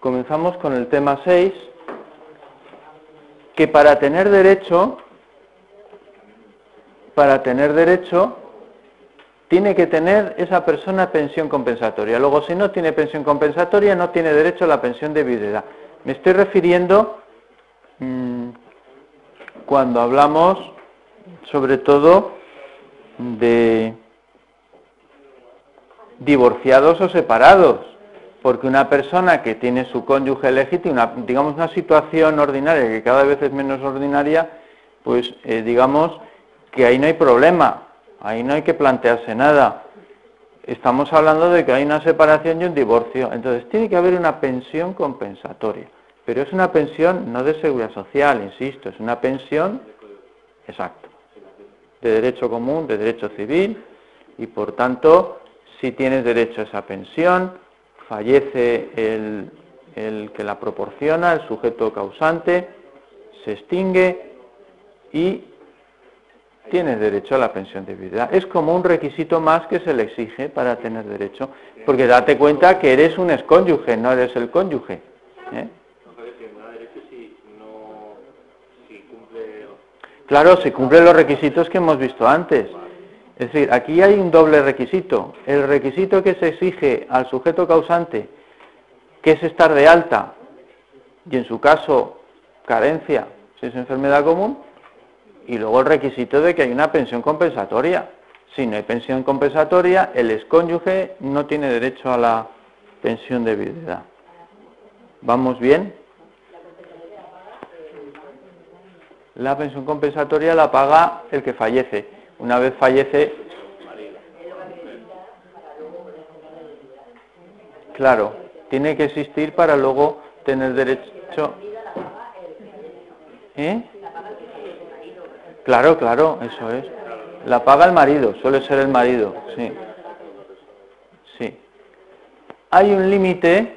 comenzamos con el tema 6, que para tener derecho, para tener derecho, tiene que tener esa persona pensión compensatoria. Luego, si no tiene pensión compensatoria, no tiene derecho a la pensión de viudedad. Me estoy refiriendo mm, cuando hablamos, sobre todo, de divorciados o separados, porque una persona que tiene su cónyuge legítimo, digamos una situación ordinaria que cada vez es menos ordinaria, pues eh, digamos que ahí no hay problema, Ahí no hay que plantearse nada. Estamos hablando de que hay una separación y un divorcio. Entonces tiene que haber una pensión compensatoria. Pero es una pensión no de seguridad social, insisto, es una pensión, exacto, de derecho común, de derecho civil, y por tanto, si tienes derecho a esa pensión, fallece el, que la proporciona, el sujeto causante, se extingue y tienes derecho a la pensión de viudedad. Es como un requisito más que se le exige para tener derecho, porque date cuenta que eres un excónyuge, no eres el cónyuge. ¿eh? Claro, si cumple los requisitos que hemos visto antes. Es decir, aquí hay un doble requisito. El requisito que se exige al sujeto causante, que es estar de alta, y en su caso carencia, si es enfermedad común, y luego el requisito de que hay una pensión compensatoria. Si no hay pensión compensatoria, el excónyuge no tiene derecho a la pensión de viudedad. ¿Vamos bien? La pensión compensatoria la paga el que fallece. Una vez fallece... Claro, tiene que existir para luego tener derecho... ¿Eh? Claro, claro, eso es. La paga el marido, suele ser el marido, sí. Sí. Hay un límite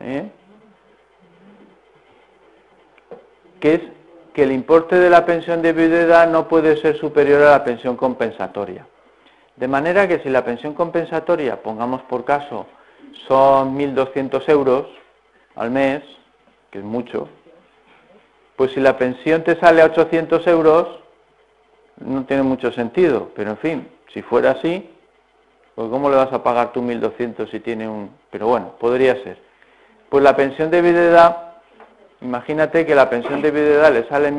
¿eh? que es que el importe de la pensión de viudedad no puede ser superior a la pensión compensatoria. De manera que si la pensión compensatoria, pongamos por caso, son 1.200 euros al mes, que es mucho, pues si la pensión te sale a 800 euros, no tiene mucho sentido, pero en fin, si fuera así, pues ¿cómo le vas a pagar tú 1.200 si tiene un...? Pero bueno, podría ser. Pues la pensión de viudedad, imagínate que la pensión de viudedad le sale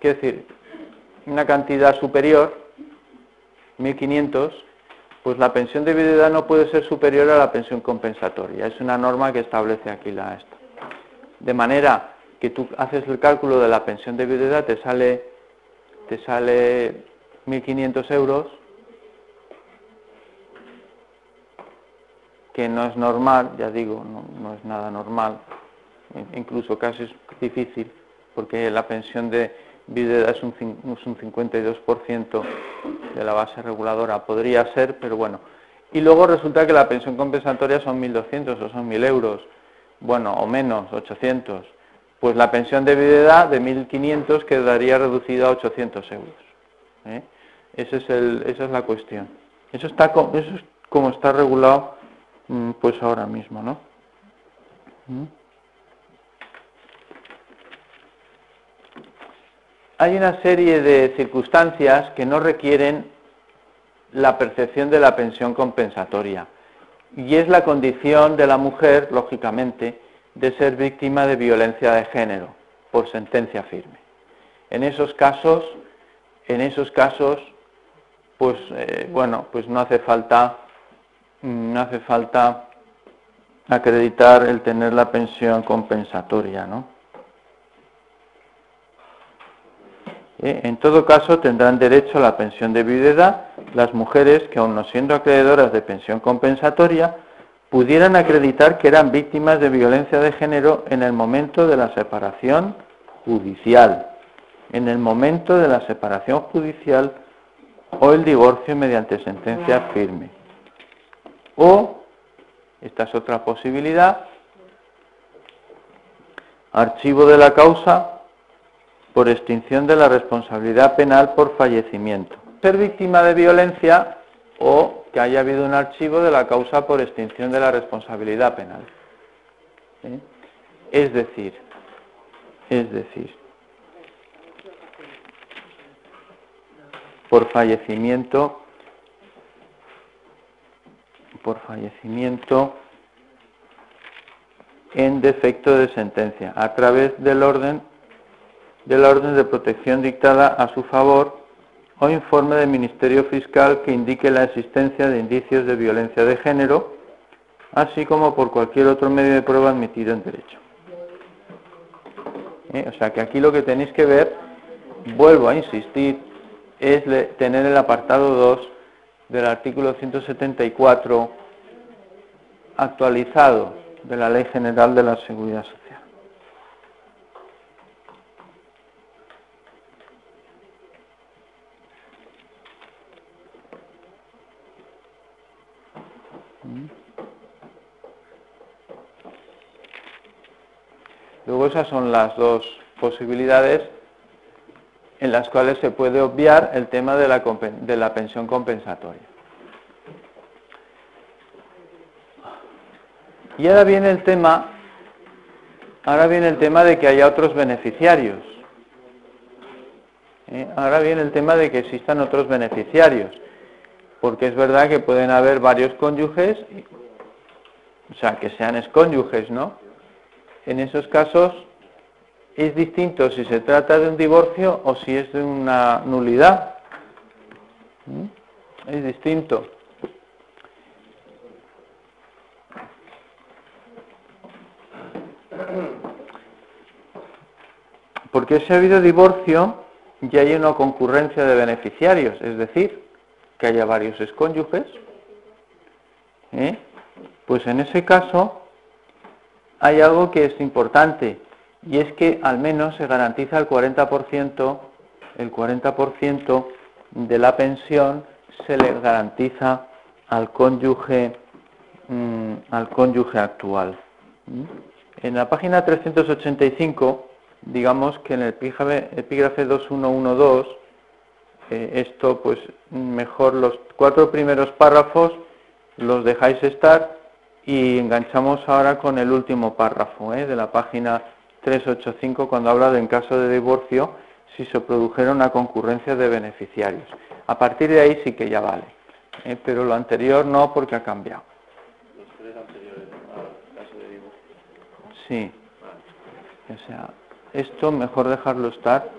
quiero decir, una cantidad superior, 1.500, pues la pensión de viudedad no puede ser superior a la pensión compensatoria. Es una norma que establece aquí la esta. De manera que tú haces el cálculo de la pensión de viudedad, te sale, te sale 1.500 euros, que no es normal, ya digo, no, es nada normal, incluso casi es difícil, porque la pensión de viudedad es un, es un 52% de la base reguladora, podría ser, pero bueno. Y luego resulta que la pensión compensatoria son 1.200 o son 1.000 euros, bueno, o menos, 800 pues la pensión de viudedad de 1.500 quedaría reducida a 800 euros. ¿eh? es esa es la cuestión. Eso, está, eso es como está regulado mm, pues ahora mismo, ¿no? ¿Mm? Hay una serie de circunstancias que no requieren la percepción de la pensión compensatoria y es la condición de la mujer, lógicamente, de ser víctima de violencia de género por sentencia firme. En esos casos, en esos casos, pues eh, bueno, pues no hace falta, no hace falta acreditar el tener la pensión compensatoria, ¿no? Eh, en todo caso, tendrán derecho a la pensión de viudedad. Las mujeres que, aun no siendo acreedoras de pensión compensatoria, pudieran acreditar que eran víctimas de violencia de género en el momento de la separación judicial, en el momento de la separación judicial o el divorcio mediante sentencia firme. O, esta es otra posibilidad, archivo de la causa por extinción de la responsabilidad penal por fallecimiento. Ser víctima de violencia o que haya habido un archivo de la causa por extinción de la responsabilidad penal. ¿Eh? Es decir, es decir, por fallecimiento, por fallecimiento en defecto de sentencia, a través del orden de la orden de protección dictada a su favor o informe del Ministerio Fiscal que indique la existencia de indicios de violencia de género, así como por cualquier otro medio de prueba admitido en derecho. ¿Eh? O sea que aquí lo que tenéis que ver, vuelvo a insistir, es tener el apartado 2 del artículo 174 actualizado de la Ley General de la Seguridad Social. Esas son las dos posibilidades en las cuales se puede obviar el tema de la, de la pensión compensatoria. Y ahora viene el tema, ahora viene el tema de que haya otros beneficiarios. ¿Eh? Ahora viene el tema de que existan otros beneficiarios, porque es verdad que pueden haber varios cónyuges, o sea, que sean excónyuges, ¿no? En esos casos es distinto si se trata de un divorcio o si es de una nulidad. ¿Mm? Es distinto. Porque si ha habido divorcio, ya hay una concurrencia de beneficiarios, es decir, que haya varios excónyuges, ¿eh? pues en ese caso hay algo que es importante y es que al menos se garantiza el 40%, el 40% de la pensión se le garantiza al cónyuge, mm, al cónyuge actual. En la página 385, digamos que en el epígrafe 2112, eh, esto pues mejor los cuatro primeros párrafos los dejáis estar y enganchamos ahora con el último párrafo ¿eh? de la página 385 cuando habla de en caso de divorcio si se produjera una concurrencia de beneficiarios. A partir de ahí sí que ya vale, ¿eh? pero lo anterior no porque ha cambiado. Los tres anteriores al caso de divorcio. Sí. O sea, esto mejor dejarlo estar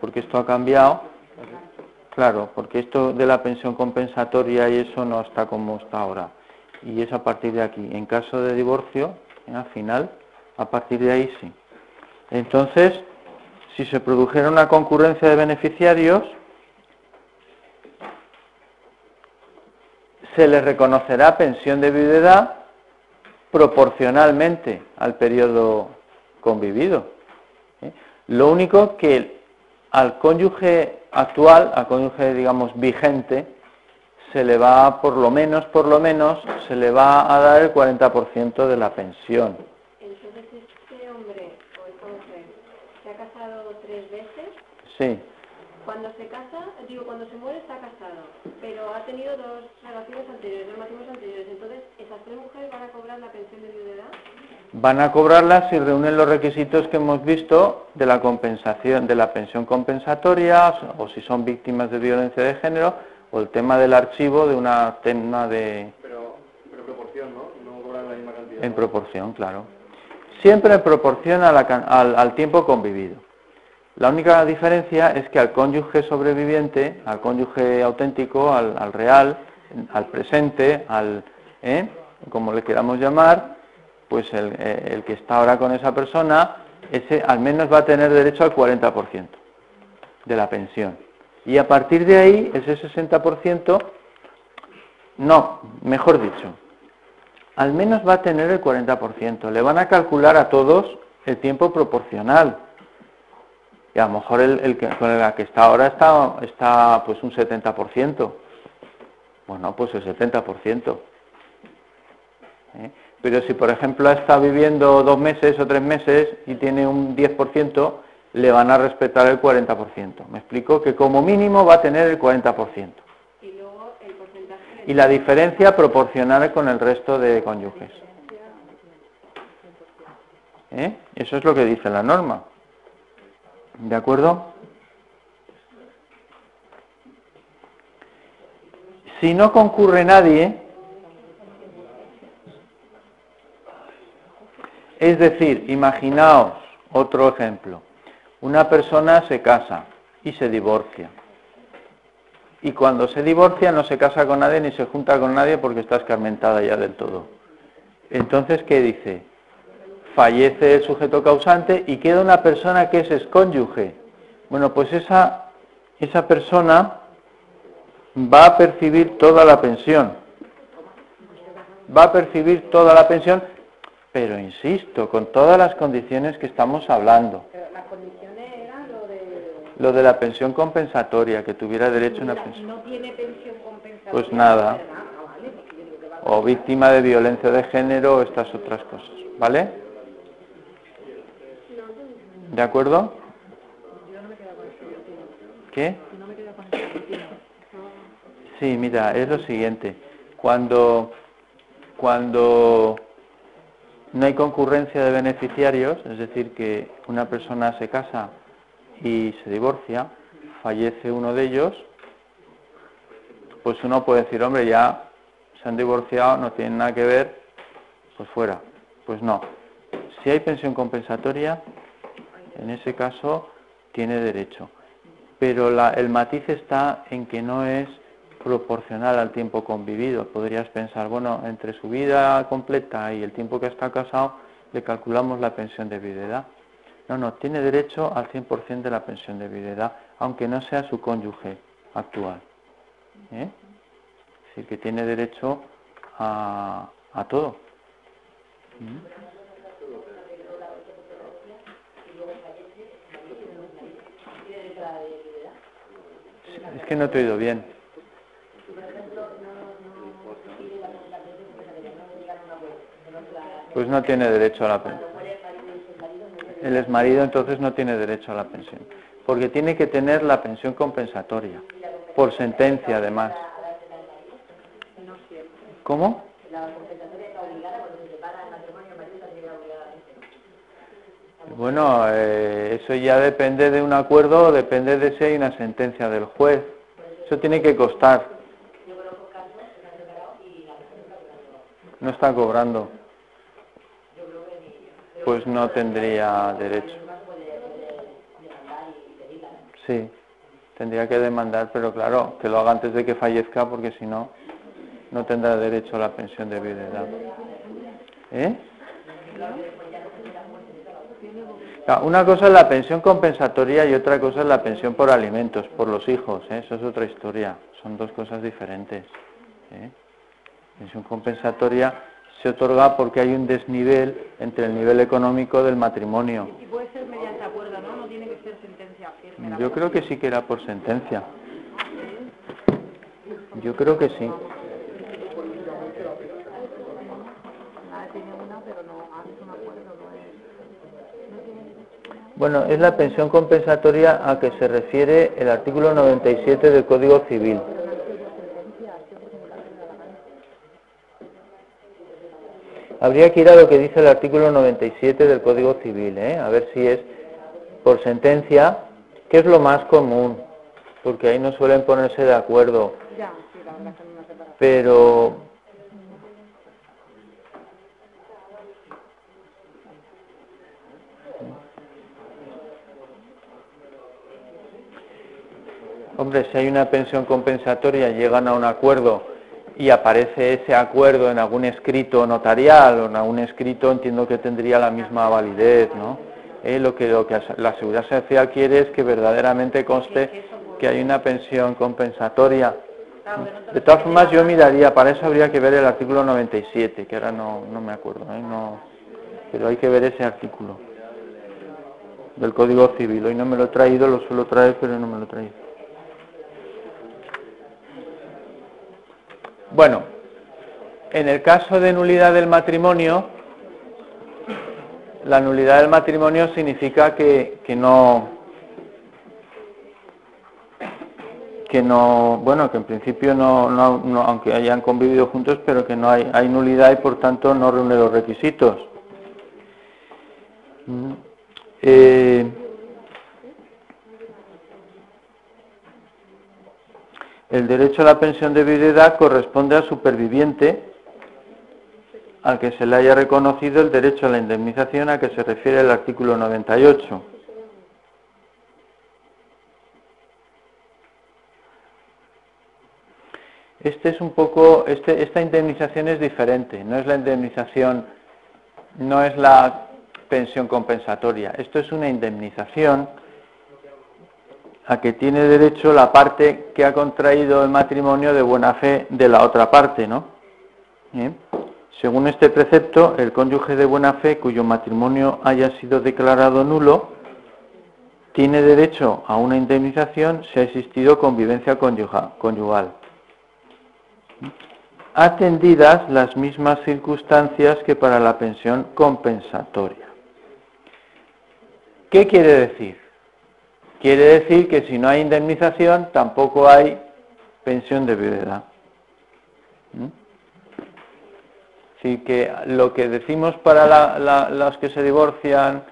porque esto ha cambiado. Claro, porque esto de la pensión compensatoria y eso no está como está ahora y es a partir de aquí. En caso de divorcio, al final, a partir de ahí sí. Entonces, si se produjera una concurrencia de beneficiarios, se le reconocerá pensión de viudedad proporcionalmente al periodo convivido. ¿eh? Lo único que al cónyuge actual, al cónyuge, digamos, vigente, se le va, por lo menos, por lo menos, se le va a dar el 40% de la pensión. Entonces, este hombre o esta mujer se ha casado tres veces. Sí. Cuando se casa, digo, cuando se muere está casado, pero ha tenido dos relaciones anteriores, dos matrimonios anteriores. Entonces, ¿esas tres mujeres van a cobrar la pensión de viudedad? Van a cobrarla si reúnen los requisitos que hemos visto de la compensación, de la pensión compensatoria, o si son víctimas de violencia de género, o el tema del archivo de una tema de... Pero, pero proporción, ¿no? No cobran la misma cantidad. En proporción, claro. Siempre en proporción al, al, tiempo convivido. La única diferencia es que al cónyuge sobreviviente, al cónyuge auténtico, al, real, al presente, al, ¿eh? como le queramos llamar, pues el, eh, el, que está ahora con esa persona, ese al menos va a tener derecho al 40% de la pensión. Y a partir de ahí, ese 60%, no, mejor dicho, al menos va a tener el 40%. Le van a calcular a todos el tiempo proporcional. Y a lo mejor el, que, con el que está ahora está, está pues un 70%. Bueno, pues el 70%. ¿Eh? Pero si, por ejemplo, está viviendo dos meses o tres meses y tiene un 10%, le van a respetar el 40%. Me explico que como mínimo va a tener el 40%. Y luego el porcentaje y la diferencia proporcional con el resto de cónyuges. ¿Eh? Eso es lo que dice la norma. ¿De acuerdo? Si no concurre nadie, es decir, imaginaos otro ejemplo. Una persona se casa y se divorcia. Y cuando se divorcia no se casa con nadie ni se junta con nadie porque está escarmentada ya del todo. Entonces, ¿qué dice? Fallece el sujeto causante y queda una persona que es excónyuge. Bueno, pues esa, esa persona va a percibir toda la pensión. Va a percibir toda la pensión, pero insisto, con todas las condiciones que estamos hablando. Lo de la pensión compensatoria, que tuviera derecho a una pensión. No tiene pensión compensatoria. Pues nada. Ah, O víctima de violencia de género o estas otras cosas. ¿Vale? ¿De acuerdo? ¿Qué? Sí, mira, es lo siguiente. Cuando, cuando no hay concurrencia de beneficiarios, es decir, que una persona se casa y se divorcia, fallece uno de ellos, pues uno puede decir, hombre, ya se han divorciado, no tienen nada que ver, pues fuera. Pues no. Si hay pensión compensatoria, en ese caso tiene derecho. Pero la- el matiz está en que no es proporcional al tiempo convivido. Podrías pensar, bueno, entre su vida completa y el tiempo que está casado, le calculamos la pensión de viudedad. No, no, tiene derecho al 100% de la pensión de viudedad, aunque no sea su cónyuge actual. ¿eh? Es decir, que tiene derecho a, a todo. ¿Mm? Es que no te he oído bien. Pues no tiene derecho a la pensión. El exmarido entonces no tiene derecho a la pensión, porque tiene que tener la pensión compensatoria, por sentencia además. ¿Cómo? Bueno, eh, eso ya depende de un acuerdo depende de si hay una sentencia del juez. Eso tiene que costar. No está cobrando. Pues no tendría derecho. Sí, tendría que demandar, pero claro, que lo haga antes de que fallezca porque si no, no tendrá derecho a la pensión de viudedad. ¿Eh? Claro, Una cosa es la pensión compensatoria y otra cosa es la pensión por alimentos, por los hijos, ¿eh? eso es otra historia, son dos cosas diferentes. ¿eh? Pensión compensatoria se otorga porque hay un desnivel entre el nivel económico del matrimonio. Y puede ser mediante acuerdo, ¿no? No tiene que ser sentencia firme. Yo creo que sí que era por sentencia. Yo creo que sí. Bueno, es la pensión compensatoria a que se refiere el artículo 97 del Código Civil. Habría que ir a lo que dice el artículo 97 del Código Civil, ¿eh? a ver si es por sentencia, que es lo más común, porque ahí no suelen ponerse de acuerdo. Pero Hombre, si hay una pensión compensatoria, llegan a un acuerdo y aparece ese acuerdo en algún escrito notarial o en algún escrito, entiendo que tendría la misma validez, ¿no? Eh, lo que, lo que la Seguridad Social quiere es que verdaderamente conste que hay una pensión compensatoria. De todas formas, yo miraría, para eso habría que ver el artículo 97, que ahora no, no me acuerdo, ¿eh? no, pero hay que ver ese artículo del Código Civil. Hoy no me lo he traído, lo suelo traer, pero no me lo he traído. Bueno, en el caso de nulidad del matrimonio, la nulidad del matrimonio significa que, no que no, bueno, que en principio no, aunque hayan convivido juntos, pero que no hay, hay nulidad y por tanto no reúne los requisitos. Mm. Eh, el derecho a la pensión de viudedad corresponde al superviviente al que se le haya reconocido el derecho a la indemnización a que se refiere el artículo 98. Este es un poco, este, esta indemnización es diferente, no es la indemnización, no es la pensión compensatoria, esto es una indemnización a que tiene derecho la parte que ha contraído el matrimonio de buena fe de la otra parte, ¿no? ¿Eh? Según este precepto, el cónyuge de buena fe cuyo matrimonio haya sido declarado nulo tiene derecho a una indemnización si ha existido convivencia conyugal atendidas las mismas circunstancias que para la pensión compensatoria. ¿Qué quiere decir? Quiere decir que si no hay indemnización tampoco hay pensión de viudedad. ¿Mm? Así que lo que decimos para los que se divorcian,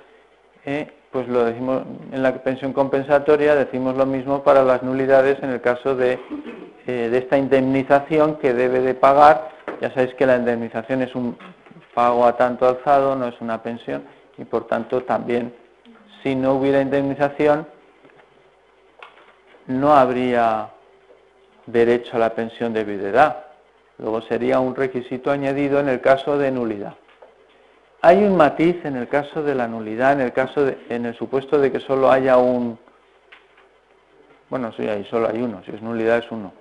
eh, pues lo decimos en la pensión compensatoria, decimos lo mismo para las nulidades en el caso eh, de esta indemnización que debe de pagar. Ya sabéis que la indemnización es un pago a tanto alzado, no es una pensión, y por tanto también, si no hubiera indemnización, no habría derecho a la pensión de viudedad. Luego sería un requisito añadido en el caso de nulidad. Hay un matiz en el caso de la nulidad, en el caso de, en el supuesto de que solo haya un, bueno, sí, ahí solo hay uno, si es nulidad es uno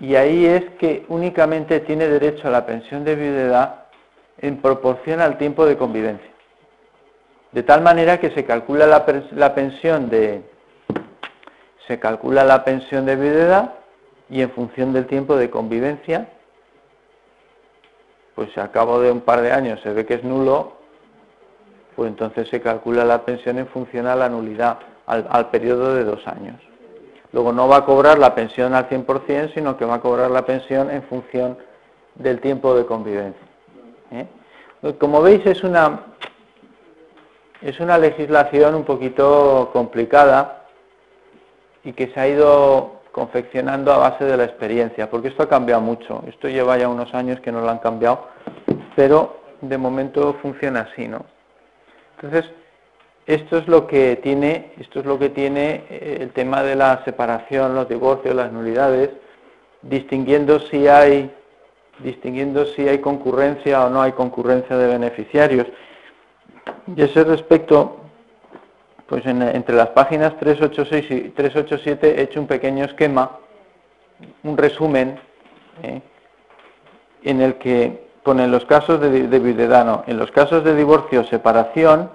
y ahí es que únicamente tiene derecho a la pensión de viudedad en proporción al tiempo de convivencia. De tal manera que se calcula la, pensión de se calcula la pensión de viudedad y en función del tiempo de convivencia, pues si a cabo de un par de años se ve que es nulo, pues entonces se calcula la pensión en función a la nulidad, al periodo de dos años. Luego no va a cobrar la pensión al 100%, sino que va a cobrar la pensión en función del tiempo de convivencia. ¿eh? Como veis es una, es una legislación un poquito complicada y que se ha ido confeccionando a base de la experiencia, porque esto ha cambiado mucho. Esto lleva ya unos años que no lo han cambiado, pero de momento funciona así, ¿no? Entonces, esto es lo que tiene, esto es lo que tiene eh, el tema de la separación, los divorcios, las nulidades, distinguiendo si hay distinguiendo si hay concurrencia o no hay concurrencia de beneficiarios. Y ese respecto, pues entre las páginas 386 y 387 he hecho un pequeño esquema, un resumen, ¿eh? en el que ponen los casos de, de viudedano, en los casos de divorcio o separación,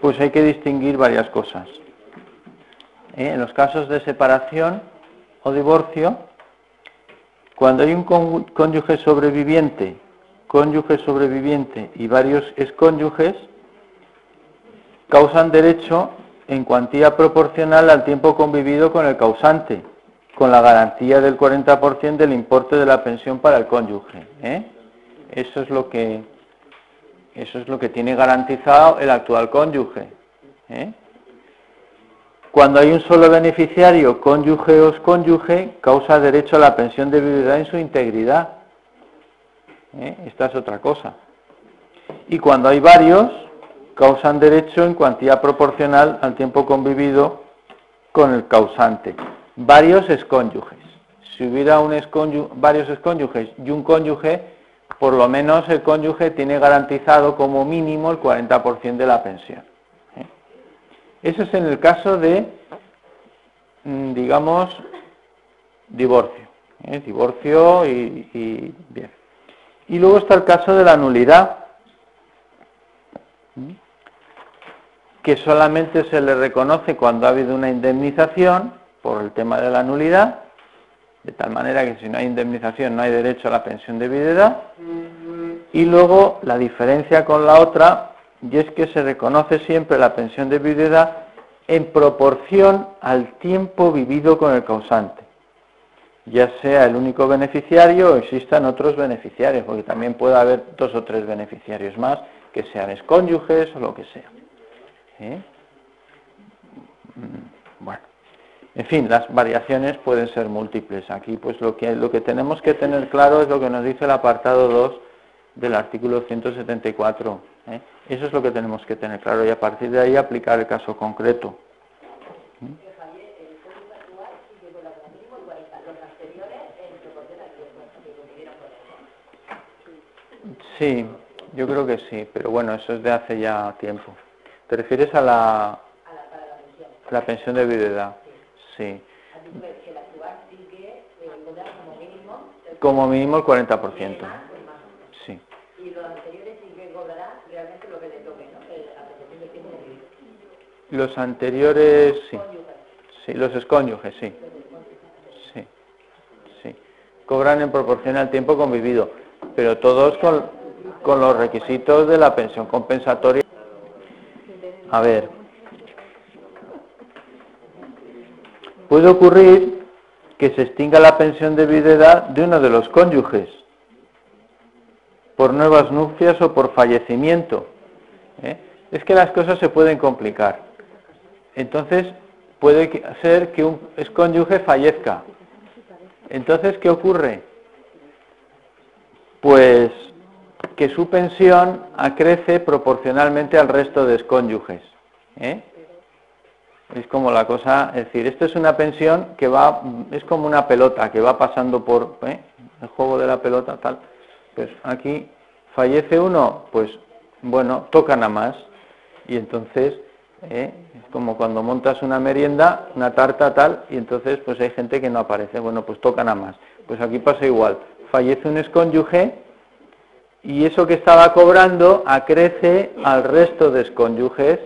pues hay que distinguir varias cosas. ¿Eh? En los casos de separación o divorcio, cuando hay un cónyuge sobreviviente, cónyuge sobreviviente y varios excónyuges, causan derecho en cuantía proporcional al tiempo convivido con el causante, con la garantía del 40% del importe de la pensión para el cónyuge. ¿eh? Eso es lo que eso es lo que tiene garantizado el actual cónyuge. ¿eh? Cuando hay un solo beneficiario, cónyuge o cónyuge, causa derecho a la pensión de viudedad en su integridad. ¿eh? Esta es otra cosa. Y cuando hay varios, causan derecho en cuantía proporcional al tiempo convivido con el causante. Varios excónyuges. Si hubiera un varios excónyuges y un cónyuge, por lo menos el cónyuge tiene garantizado como mínimo el 40% de la pensión. ¿eh? Eso es en el caso de, mm, digamos, divorcio. ¿eh? Divorcio y, bien. Y luego está el caso de la nulidad, ¿eh? Que solamente se le reconoce cuando ha habido una indemnización por el tema de la nulidad de tal manera que si no hay indemnización no hay derecho a la pensión de viudedad. Y luego la diferencia con la otra, y es que se reconoce siempre la pensión de viudedad en proporción al tiempo vivido con el causante, ya sea el único beneficiario o existan otros beneficiarios, porque también puede haber dos o tres beneficiarios más que sean escónyuges o lo que sea. ¿Eh? Mm, bueno, en fin, las variaciones pueden ser múltiples. Aquí, pues lo que, lo que tenemos que tener claro es lo que nos dice el apartado 2 del artículo 174. ¿eh? Eso es lo que tenemos que tener claro y a partir de ahí aplicar el caso concreto. Sí, yo creo que sí, pero bueno, eso es de hace ya tiempo. ¿Te refieres a la, la pensión de viudedad? Sí. Como mínimo el 40%. Sí. Y los anteriores sí que realmente lo que le toque, ¿no? Los anteriores sí. Sí, los escónyuges, sí. Sí. Sí. Cobran en proporción al tiempo convivido, pero todos con, con los requisitos de la pensión compensatoria. A ver, puede ocurrir que se extinga la pensión de viudedad de uno de los cónyuges por nuevas nupcias o por fallecimiento. ¿eh? Es que las cosas se pueden complicar. Entonces, puede ser que un cónyuge fallezca. Entonces, ¿qué ocurre? Pues que su pensión acrece proporcionalmente al resto de escónyuges. ¿eh? Es como la cosa, es decir, esto es una pensión que va, es como una pelota que va pasando por ¿eh? el juego de la pelota, tal. Pues aquí fallece uno, pues bueno, tocan a más. Y entonces, ¿eh? es como cuando montas una merienda, una tarta tal, y entonces pues hay gente que no aparece. Bueno, pues tocan a más. Pues aquí pasa igual. Fallece un escónyuge y eso que estaba cobrando acrece al resto de escónyuges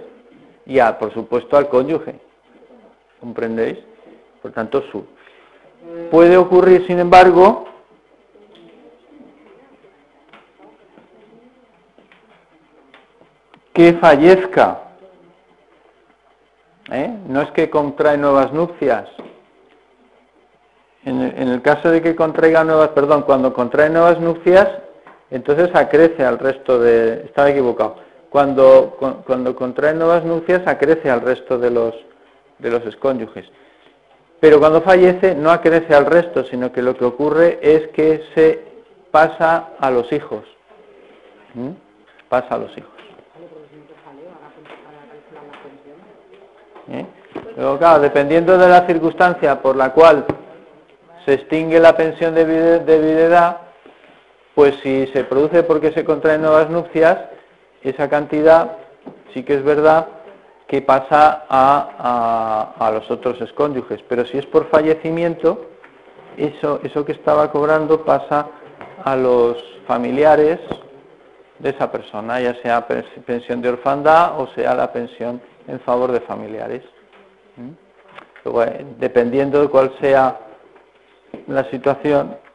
y, a, por supuesto, al cónyuge. ¿Comprendéis? Por tanto, su. Puede ocurrir, sin embargo, que fallezca. ¿eh? No es que contrae nuevas nupcias. En el, caso de que contraiga nuevas, perdón, cuando contrae nuevas nupcias, entonces acrece al resto de... Estaba equivocado. Cuando, cuando contrae nuevas nupcias acrece al resto de los, de los escónyuges. Pero cuando fallece no acrece al resto, sino que lo que ocurre es que se pasa a los hijos. ¿Mm? Pasa a los hijos. ¿Eh? Claro, dependiendo de la circunstancia por la cual se extingue la pensión de, de viudedad, pues si se produce porque se contraen nuevas nupcias, esa cantidad sí que es verdad que pasa a, los otros escónyuges, pero si es por fallecimiento, eso, eso que estaba cobrando pasa a los familiares de esa persona, ya sea pensión de orfandad o sea la pensión en favor de familiares. ¿Mm? Eh, dependiendo de cuál sea la situación,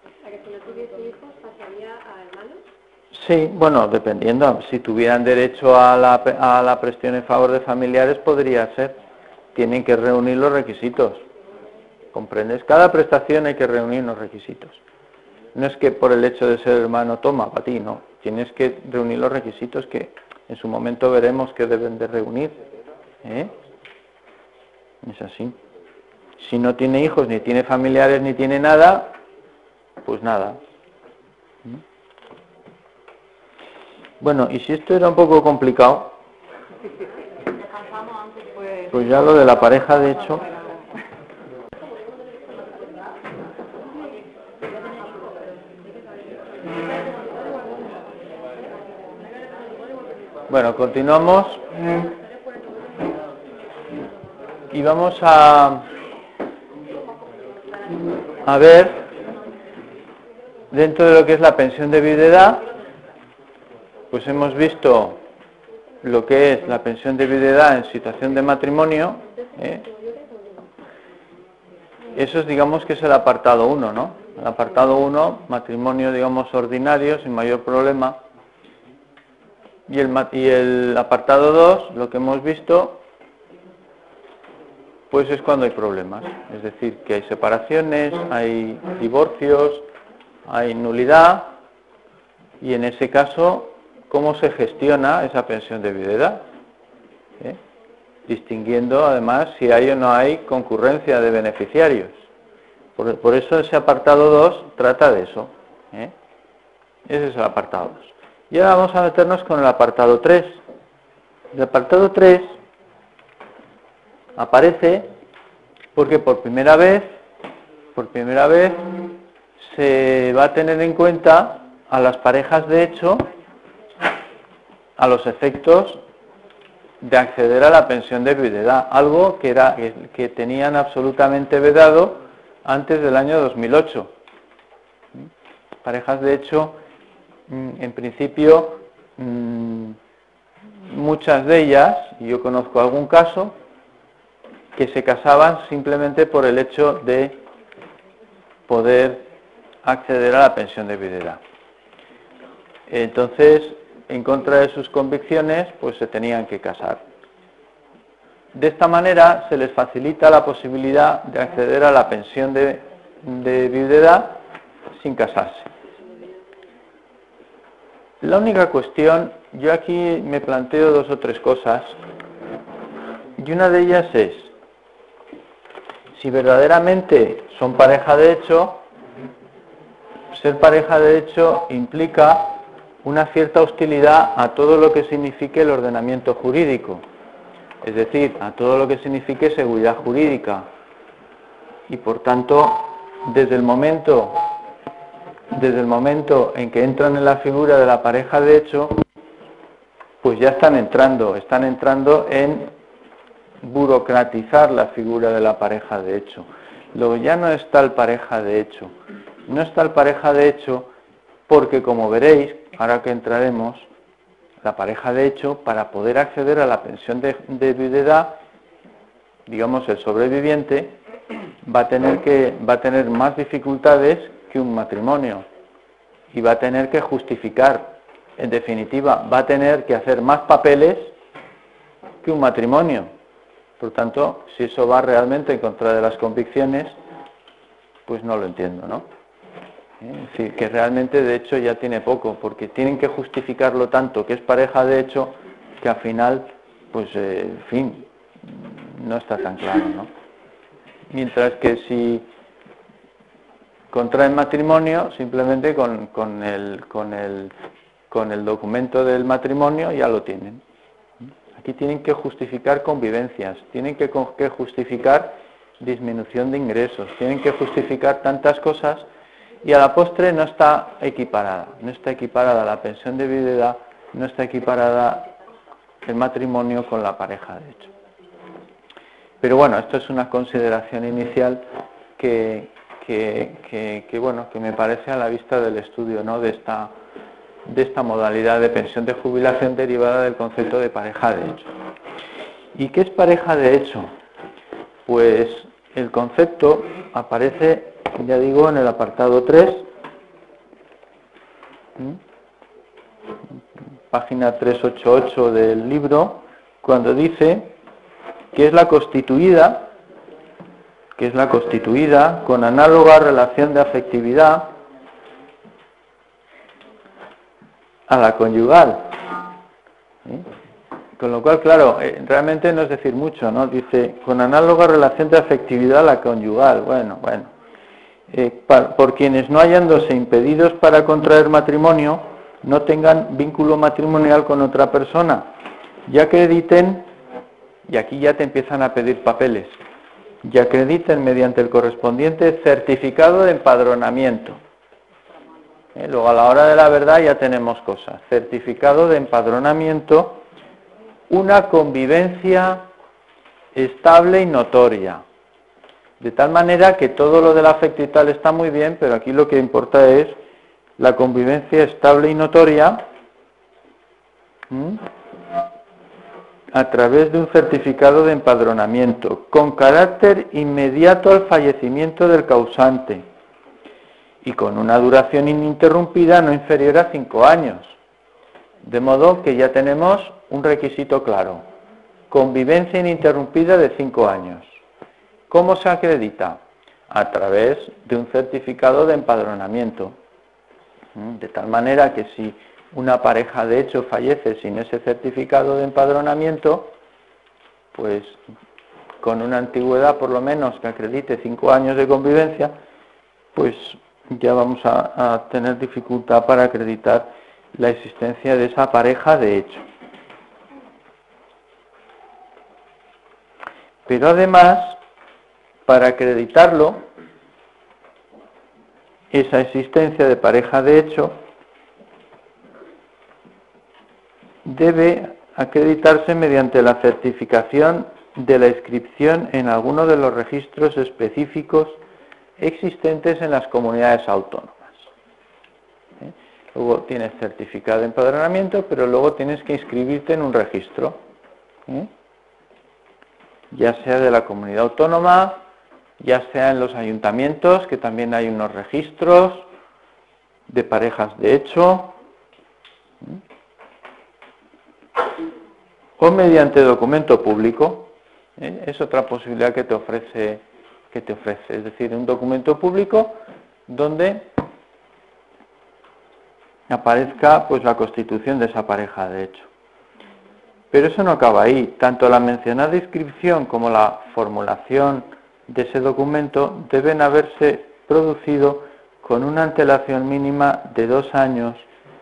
Sí, bueno, dependiendo. Si tuvieran derecho a la, a la presión en favor de familiares, podría ser. Tienen que reunir los requisitos. ¿Comprendes? Cada prestación hay que reunir los requisitos. No es que por el hecho de ser hermano toma para ti, no. Tienes que reunir los requisitos que en su momento veremos que deben de reunir. ¿eh? Es así. Si no tiene hijos, ni tiene familiares, ni tiene nada, pues nada, Bueno, y si esto era un poco complicado, pues ya lo de la pareja, de hecho, Bueno, continuamos. Y vamos a, a ver dentro de lo que es la pensión de viudedad pues hemos visto lo que es la pensión de viudedad en situación de matrimonio. ¿eh? Eso es, digamos, que es el apartado 1, ¿no? El apartado 1, matrimonio, digamos, ordinario, sin mayor problema. Y el, y el apartado 2, lo que hemos visto, pues es cuando hay problemas. Es decir, que hay separaciones, hay divorcios, hay nulidad y en ese caso, ¿cómo se gestiona esa pensión de viudedad? ¿Eh? Distinguiendo además si hay o no hay concurrencia de beneficiarios. Por, eso ese apartado 2 trata de eso. ¿eh? Ese es el apartado 2. Y ahora vamos a meternos con el apartado 3. El apartado 3 aparece porque por primera vez, por primera vez se va a tener en cuenta a las parejas de hecho a los efectos de acceder a la pensión de viudedad, algo que era que tenían absolutamente vedado antes del año 2008. Parejas de hecho, mm, en principio, mm, muchas de ellas, y yo conozco algún caso, que se casaban simplemente por el hecho de poder acceder a la pensión de viudedad. Entonces, en contra de sus convicciones, pues se tenían que casar. De esta manera se les facilita la posibilidad de acceder a la pensión de, de viudedad sin casarse. La única cuestión, yo aquí me planteo dos o tres cosas, y una de ellas es, si verdaderamente son pareja de hecho, ser pareja de hecho implica una cierta hostilidad a todo lo que signifique el ordenamiento jurídico, es decir, a todo lo que signifique seguridad jurídica. Y por tanto, desde el momento desde el momento en que entran en la figura de la pareja de hecho, pues ya están entrando, están entrando en burocratizar la figura de la pareja de hecho. Luego ya no está el pareja de hecho. No está el pareja de hecho porque, como veréis, ahora que entraremos, la pareja de hecho, para poder acceder a la pensión de, de viudedad, digamos, el sobreviviente, va a, tener que, va a tener más dificultades que un matrimonio y va a tener que justificar, en definitiva, va a tener que hacer más papeles que un matrimonio. Por tanto, si eso va realmente en contra de las convicciones, pues no lo entiendo, ¿no? Es decir, que realmente de hecho ya tiene poco, porque tienen que justificarlo tanto que es pareja de hecho, que al final, pues, eh, en fin, no está tan claro, ¿no? Mientras que si contraen matrimonio, simplemente con, con, el, con, el, con el documento del matrimonio ya lo tienen. Aquí tienen que justificar convivencias, tienen que, justificar disminución de ingresos, tienen que justificar tantas cosas y a la postre no está equiparada, no está equiparada la pensión de viudedad, no está equiparada el matrimonio con la pareja, de hecho. Pero bueno, esto es una consideración inicial que, que, bueno, que me parece a la vista del estudio ¿no? de esta de esta modalidad de pensión de jubilación derivada del concepto de pareja de hecho. ¿Y qué es pareja de hecho? Pues el concepto aparece, ya digo, en el apartado 3, página 388 del libro, cuando dice que es la constituida, que es la constituida con análoga relación de afectividad a la conyugal. Con lo cual, claro, eh, realmente no es decir mucho, ¿no? Dice, con análoga relación de afectividad a la conyugal. Bueno, bueno. Eh, por quienes no hallándose impedidos para contraer matrimonio, no tengan vínculo matrimonial con otra persona, ya acrediten, y aquí ya te empiezan a pedir papeles, ya acrediten mediante el correspondiente certificado de empadronamiento. ¿eh? Luego a la hora de la verdad ya tenemos cosas. Certificado de empadronamiento, una convivencia estable y notoria. De tal manera que todo lo del afecto y tal está muy bien, pero aquí lo que importa es la convivencia estable y notoria a través de un certificado de empadronamiento, con carácter inmediato al fallecimiento del causante y con una duración ininterrumpida no inferior a cinco años. De modo que ya tenemos un requisito claro, convivencia ininterrumpida de cinco años. ¿Cómo se acredita? A través de un certificado de empadronamiento. ¿Mm? De tal manera que si una pareja de hecho fallece sin ese certificado de empadronamiento, pues con una antigüedad por lo menos que acredite cinco años de convivencia, pues ya vamos a, tener dificultad para acreditar la existencia de esa pareja de hecho. Pero además, para acreditarlo, esa existencia de pareja de hecho debe acreditarse mediante la certificación de la inscripción en alguno de los registros específicos existentes en las comunidades autónomas. ¿Eh? Luego tienes certificado de empadronamiento, pero luego tienes que inscribirte en un registro, ¿eh? ya sea de la comunidad autónoma, ya sea en los ayuntamientos, que también hay unos registros de parejas de hecho, ¿eh? o mediante documento público. Es otra posibilidad que te ofrece que te ofrece, es decir, un documento público donde aparezca pues la constitución de esa pareja de hecho. Pero eso no acaba ahí, tanto la mencionada inscripción como la formulación de ese documento deben haberse producido con una antelación mínima de dos años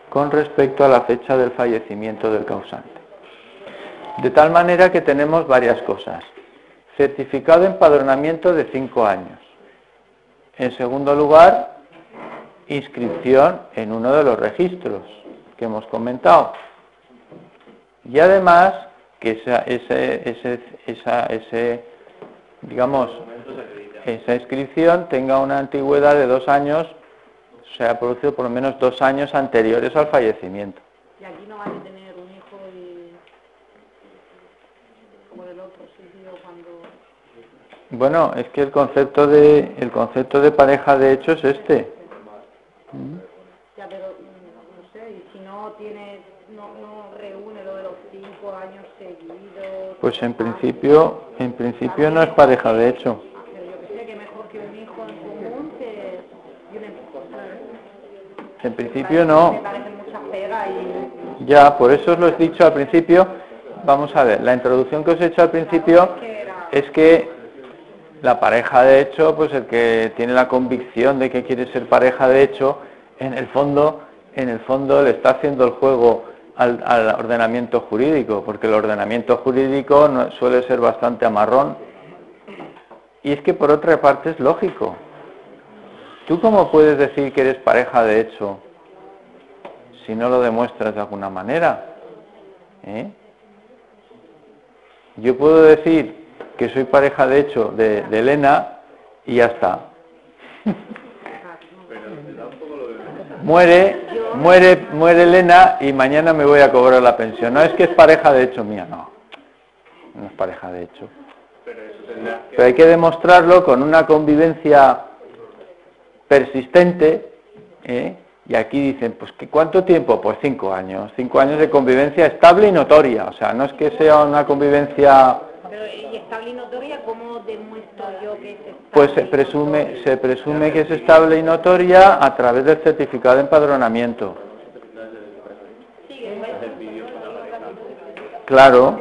con respecto a la fecha del fallecimiento del causante. De tal manera que tenemos varias cosas certificado de empadronamiento de cinco años. En segundo lugar, inscripción en uno de los registros que hemos comentado. Y además, que esa, ese, esa, ese, digamos, esa inscripción tenga una antigüedad de dos años, se ha producido por lo menos dos años anteriores al fallecimiento. Y aquí no vale tener un hijo y como del otro, bueno, es que el concepto de el concepto de pareja de hecho es este. Ya, pero no sé, y si no tiene, no, no reúne lo de los cinco años seguidos. Pues en principio, en principio no es pareja de hecho. En principio no. Ya, por eso os lo he dicho al principio. Vamos a ver, la introducción que os he hecho al principio es que la pareja de hecho, pues el que tiene la convicción de que quiere ser pareja de hecho, en el fondo, en el fondo le está haciendo el juego al, ordenamiento jurídico, porque el ordenamiento jurídico suele ser bastante amarrón. Y es que por otra parte es lógico. ¿Tú cómo puedes decir que eres pareja de hecho si no lo demuestras de alguna manera? ¿Eh? Yo puedo decir que soy pareja de hecho de, Elena y ya está. muere, muere, muere Elena y mañana me voy a cobrar la pensión. No es que es pareja de hecho mía, no. No es pareja de hecho. Pero hay que demostrarlo con una convivencia persistente. ¿eh? Y aquí dicen, pues ¿cuánto tiempo? Pues cinco años. Cinco años de convivencia estable y notoria. O sea, no es que sea una convivencia pero, ¿y estable y notoria cómo demuestro yo que es estable? Pues se presume, se presume que es estable y notoria a través del certificado de empadronamiento. Claro.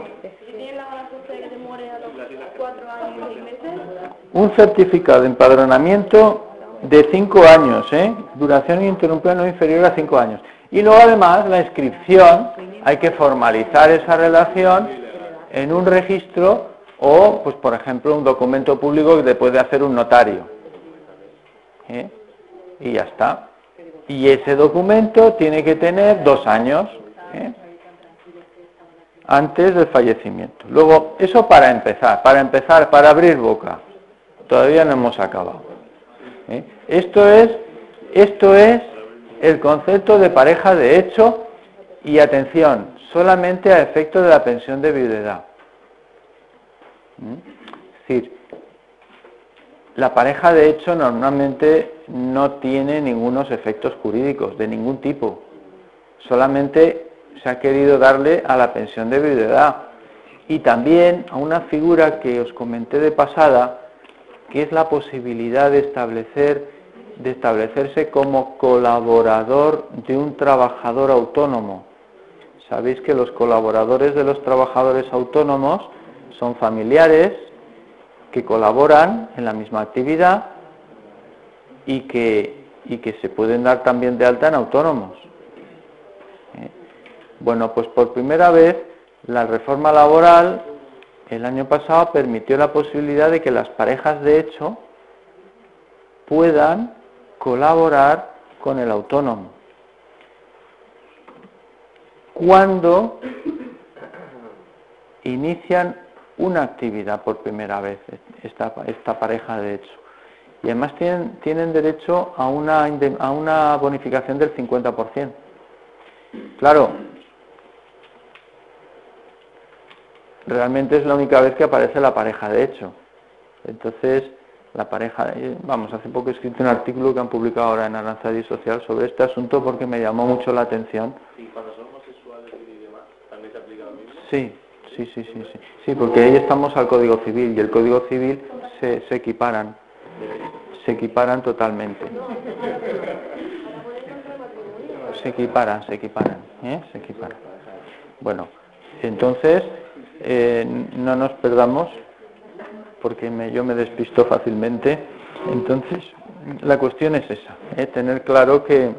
Un certificado de empadronamiento de cinco años, ¿eh? duración ininterrumpida no inferior a cinco años. Y luego además la inscripción, hay que formalizar esa relación en un registro o, pues por ejemplo, un documento público que puede hacer un notario. ¿Eh? Y ya está. Y ese documento tiene que tener dos años ¿eh? antes del fallecimiento. Luego, eso para empezar, para empezar, para abrir boca. Todavía no hemos acabado. ¿eh? Esto es, esto es el concepto de pareja de hecho y atención, solamente a efecto de la pensión de viudedad. ¿Mm? Es decir, la pareja de hecho normalmente no tiene ningunos efectos jurídicos de ningún tipo. Solamente se ha querido darle a la pensión de viudedad y también a una figura que os comenté de pasada, que es la posibilidad de establecer de establecerse como colaborador de un trabajador autónomo. Sabéis que los colaboradores de los trabajadores autónomos son familiares que colaboran en la misma actividad y que, y que se pueden dar también de alta en autónomos. ¿Eh? Bueno, pues por primera vez la reforma laboral el año pasado permitió la posibilidad de que las parejas de hecho puedan colaborar con el autónomo. Cuando inician una actividad por primera vez, esta, esta pareja de hecho. Y además tienen, tienen derecho a una, a una bonificación del 50%. Claro, realmente es la única vez que aparece la pareja de hecho. Entonces, la pareja, vamos, hace poco he escrito un artículo que han publicado ahora en Aranzadi Social sobre este asunto porque me llamó mucho la atención. ¿Y cuando son homosexuales y demás, también se aplica lo mismo? Sí, sí, sí, sí, sí. Sí, porque ahí estamos al Código Civil y el Código Civil se, equiparan, se equiparan totalmente. Se equiparan, se equiparan, ¿eh? se equiparan. Bueno, entonces eh, no nos perdamos porque me, yo me despisto fácilmente. Entonces, la cuestión es esa, ¿eh? tener claro que,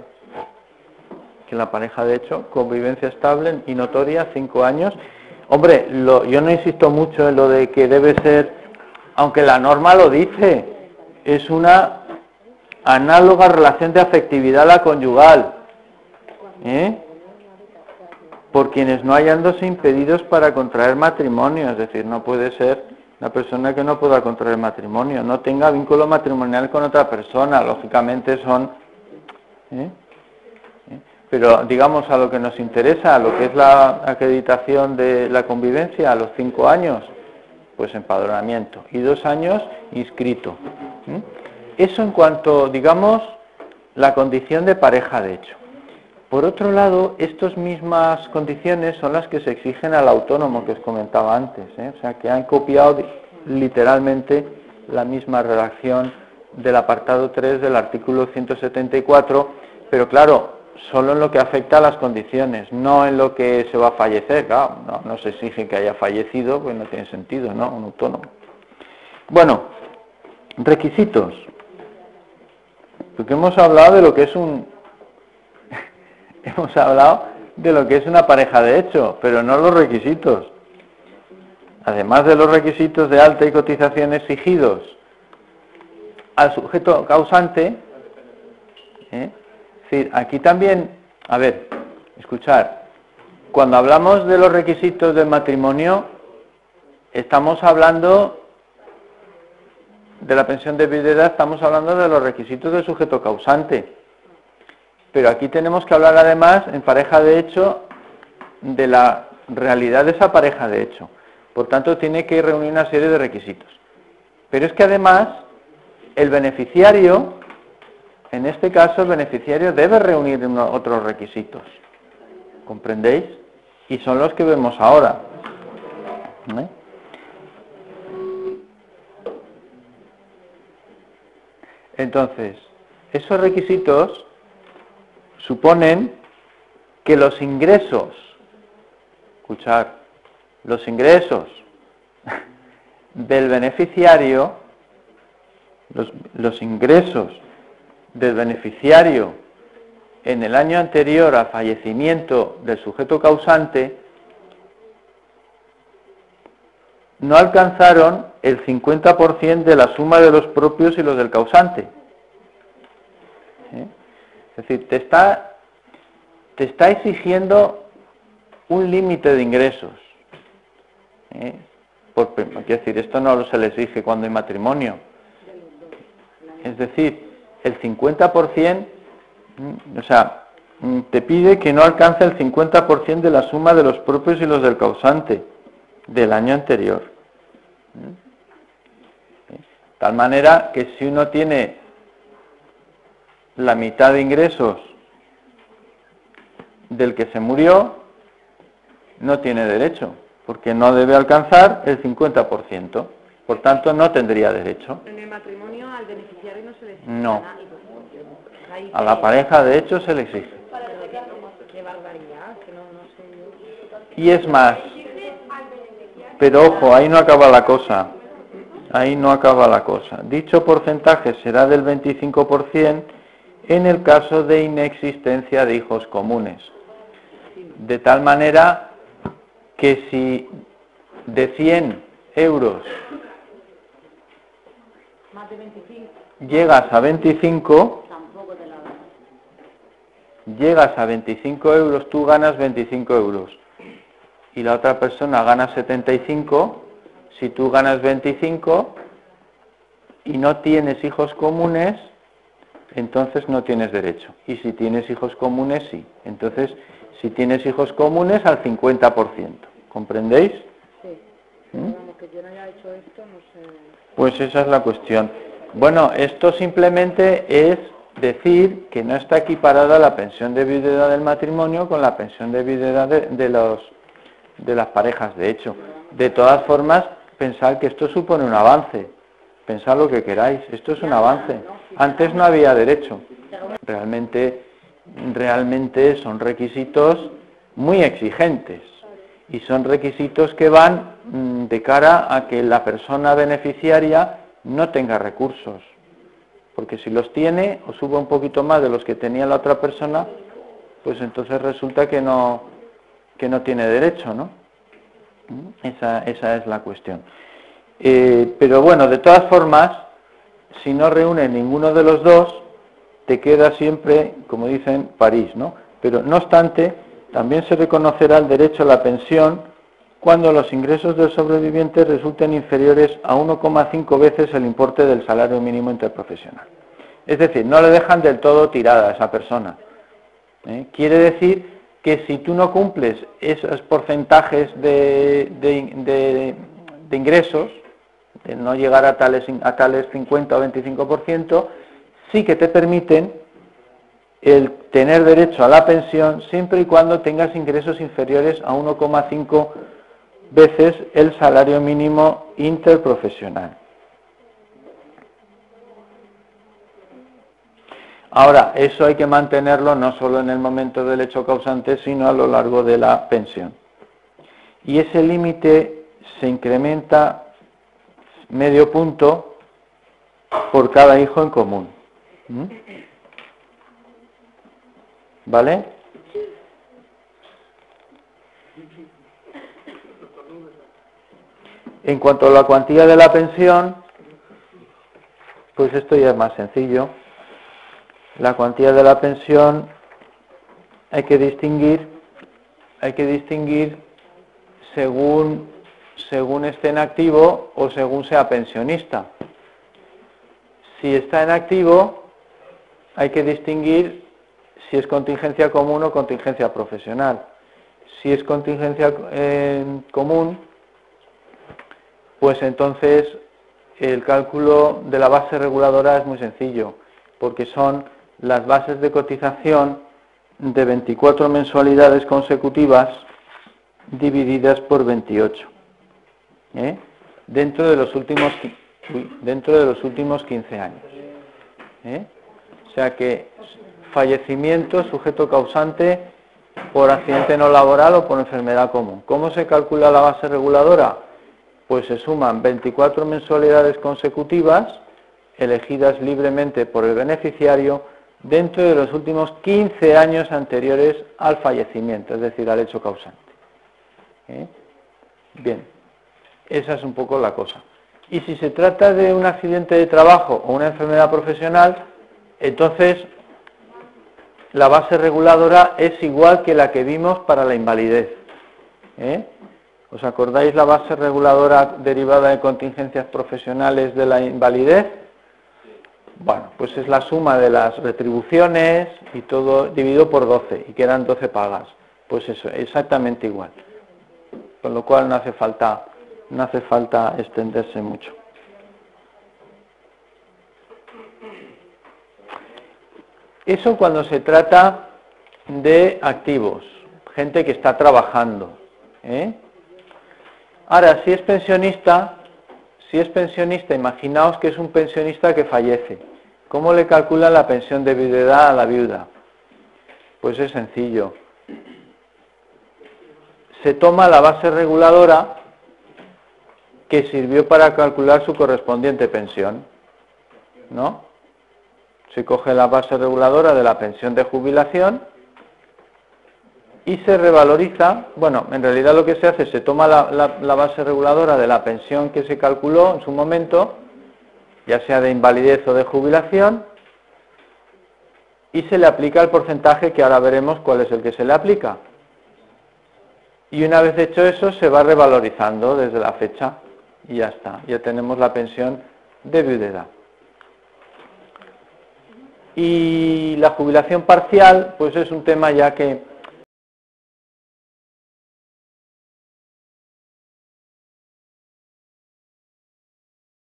que la pareja de hecho, convivencia estable y notoria, cinco años. Hombre, yo no insisto mucho en lo de que debe ser, aunque la norma lo dice, es una análoga relación de afectividad a la conyugal. ¿eh? por quienes no hallándose impedidos para contraer matrimonio, es decir, no puede ser una persona que no pueda contraer matrimonio, no tenga vínculo matrimonial con otra persona, lógicamente son... ¿eh? Pero digamos a lo que nos interesa, a lo que es la acreditación de la convivencia a los cinco años, pues empadronamiento, y dos años inscrito. Eso en cuanto, digamos, la condición de pareja de hecho. Por otro lado, estas mismas condiciones son las que se exigen al autónomo que os comentaba antes, ¿eh? o sea, que han copiado literalmente la misma redacción del apartado 3 del artículo 174, pero claro, solo en lo que afecta a las condiciones, no en lo que se va a fallecer, claro, no, se exige que haya fallecido, pues no tiene sentido, ¿no? Un autónomo. Bueno, requisitos. Porque hemos hablado de lo que es un hemos hablado de lo que es una pareja de hecho, pero no los requisitos. Además de los requisitos de alta y cotización exigidos al sujeto causante, ¿eh? Decir, aquí también, a ver, escuchar, cuando hablamos de los requisitos del matrimonio, estamos hablando de la pensión de viudedad, estamos hablando de los requisitos del sujeto causante. Pero aquí tenemos que hablar además en pareja de hecho de la realidad de esa pareja de hecho. Por tanto, tiene que reunir una serie de requisitos. Pero es que además el beneficiario, en este caso el beneficiario debe reunir otros requisitos. ¿Comprendéis? Y son los que vemos ahora. ¿Eh? Entonces, esos requisitos suponen que los ingresos, escuchar, los ingresos del beneficiario, los, los, ingresos del beneficiario en el año anterior al fallecimiento del sujeto causante no alcanzaron el 50% de la suma de los propios y los del causante. ¿Eh? Es decir, te está, te está exigiendo un límite de ingresos. ¿eh? Por, quiero decir, esto no se le exige cuando hay matrimonio. Es decir, el 50%, o sea, te pide que no alcance el 50% de la suma de los propios y los del causante del año anterior. ¿Eh? Tal manera que si uno tiene la mitad de ingresos del que se murió, no tiene derecho, porque no debe alcanzar el 50%. Por tanto, no tendría derecho. En el matrimonio al beneficiario no se le exige No. nada. A la pareja, de hecho, se le exige. Qué barbaridad, que no, no sé yo. Y es más, pero ojo, ahí no acaba la cosa. Ahí no acaba la cosa. Dicho porcentaje será del 25% en el caso de inexistencia de hijos comunes. De tal manera que si de 100 euros Más de 25 llegas a 25, tampoco te la dan. llegas a 25 euros, tú ganas 25 euros. Y la otra persona gana 75, si tú ganas 25 y no tienes hijos comunes, entonces no tienes derecho. Y si tienes hijos comunes, sí. Entonces, si tienes hijos comunes, al 50%. ¿Comprendéis? Sí. ¿Mm? Vamos, que yo no haya hecho esto, no sé. Pues esa es la cuestión. Bueno, esto simplemente es decir que no está equiparada la pensión de viudedad del matrimonio con la pensión de viudedad de, los, de las parejas. De hecho, de todas formas, pensad que esto supone un avance. Pensad lo que queráis. Esto es un avance. Antes no había derecho. Realmente, realmente son requisitos muy exigentes y son requisitos que van mm, de cara a que la persona beneficiaria no tenga recursos. Porque si los tiene o sube un poquito más de los que tenía la otra persona, pues entonces resulta que no, que no tiene derecho, ¿no? ¿Mm? Esa, esa es la cuestión. Eh, pero bueno, de todas formas, si no reúne ninguno de los dos, te queda siempre, como dicen, París, ¿no? Pero no obstante, también se reconocerá el derecho a la pensión cuando los ingresos del sobreviviente resulten inferiores a 1,5 veces el importe del salario mínimo interprofesional. Es decir, no le dejan del todo tirada a esa persona. ¿eh? Quiere decir que si tú no cumples esos porcentajes de, de- ingresos, de no llegar a tales, a tales 50 o 25%, sí que te permiten el tener derecho a la pensión siempre y cuando tengas ingresos inferiores a 1,5 veces el salario mínimo interprofesional. Ahora, eso hay que mantenerlo no solo en el momento del hecho causante, sino a lo largo de la pensión. Y ese límite se incrementa medio punto por cada hijo en común. ¿Vale? En cuanto a la cuantía de la pensión, pues esto ya es más sencillo. La cuantía de la pensión hay que distinguir, hay que distinguir según, según esté en activo o según sea pensionista. Si está en activo, hay que distinguir si es contingencia común o contingencia profesional. Si es contingencia eh, común, pues entonces el cálculo de la base reguladora es muy sencillo, porque son las bases de cotización de 24 mensualidades consecutivas divididas por 28. ¿eh? Dentro de los últimos dentro de los últimos 15 años. ¿eh? O sea que fallecimiento sujeto causante por accidente no laboral o por enfermedad común. ¿Cómo se calcula la base reguladora? Pues se suman 24 mensualidades consecutivas elegidas libremente por el beneficiario dentro de los últimos 15 años anteriores al fallecimiento, es decir, al hecho causante. ¿Eh? Bien, esa es un poco la cosa. Y si se trata de un accidente de trabajo o una enfermedad profesional, entonces la base reguladora es igual que la que vimos para la invalidez. ¿Eh? ¿Os acordáis la base reguladora derivada de contingencias profesionales de la invalidez? Bueno, pues es la suma de las retribuciones y todo dividido por 12 y quedan 12 pagas. Pues eso, exactamente igual. Con lo cual no hace falta, no hace falta extenderse mucho. Eso cuando se trata de activos, gente que está trabajando. ¿eh? Ahora, si es pensionista, Si es pensionista, imaginaos que es un pensionista que fallece. ¿Cómo le calcula la pensión de viudedad a la viuda? Pues es sencillo. Se toma la base reguladora que sirvió para calcular su correspondiente pensión. ¿No? Se coge la base reguladora de la pensión de jubilación y se revaloriza, bueno, en realidad lo que se hace, se toma la, base reguladora de la pensión que se calculó en su momento, ya sea de invalidez o de jubilación, y se le aplica el porcentaje que ahora veremos cuál es el que se le aplica. Y una vez hecho eso, se va revalorizando desde la fecha y ya está, ya tenemos la pensión de viudedad. Y la jubilación parcial, pues es un tema ya que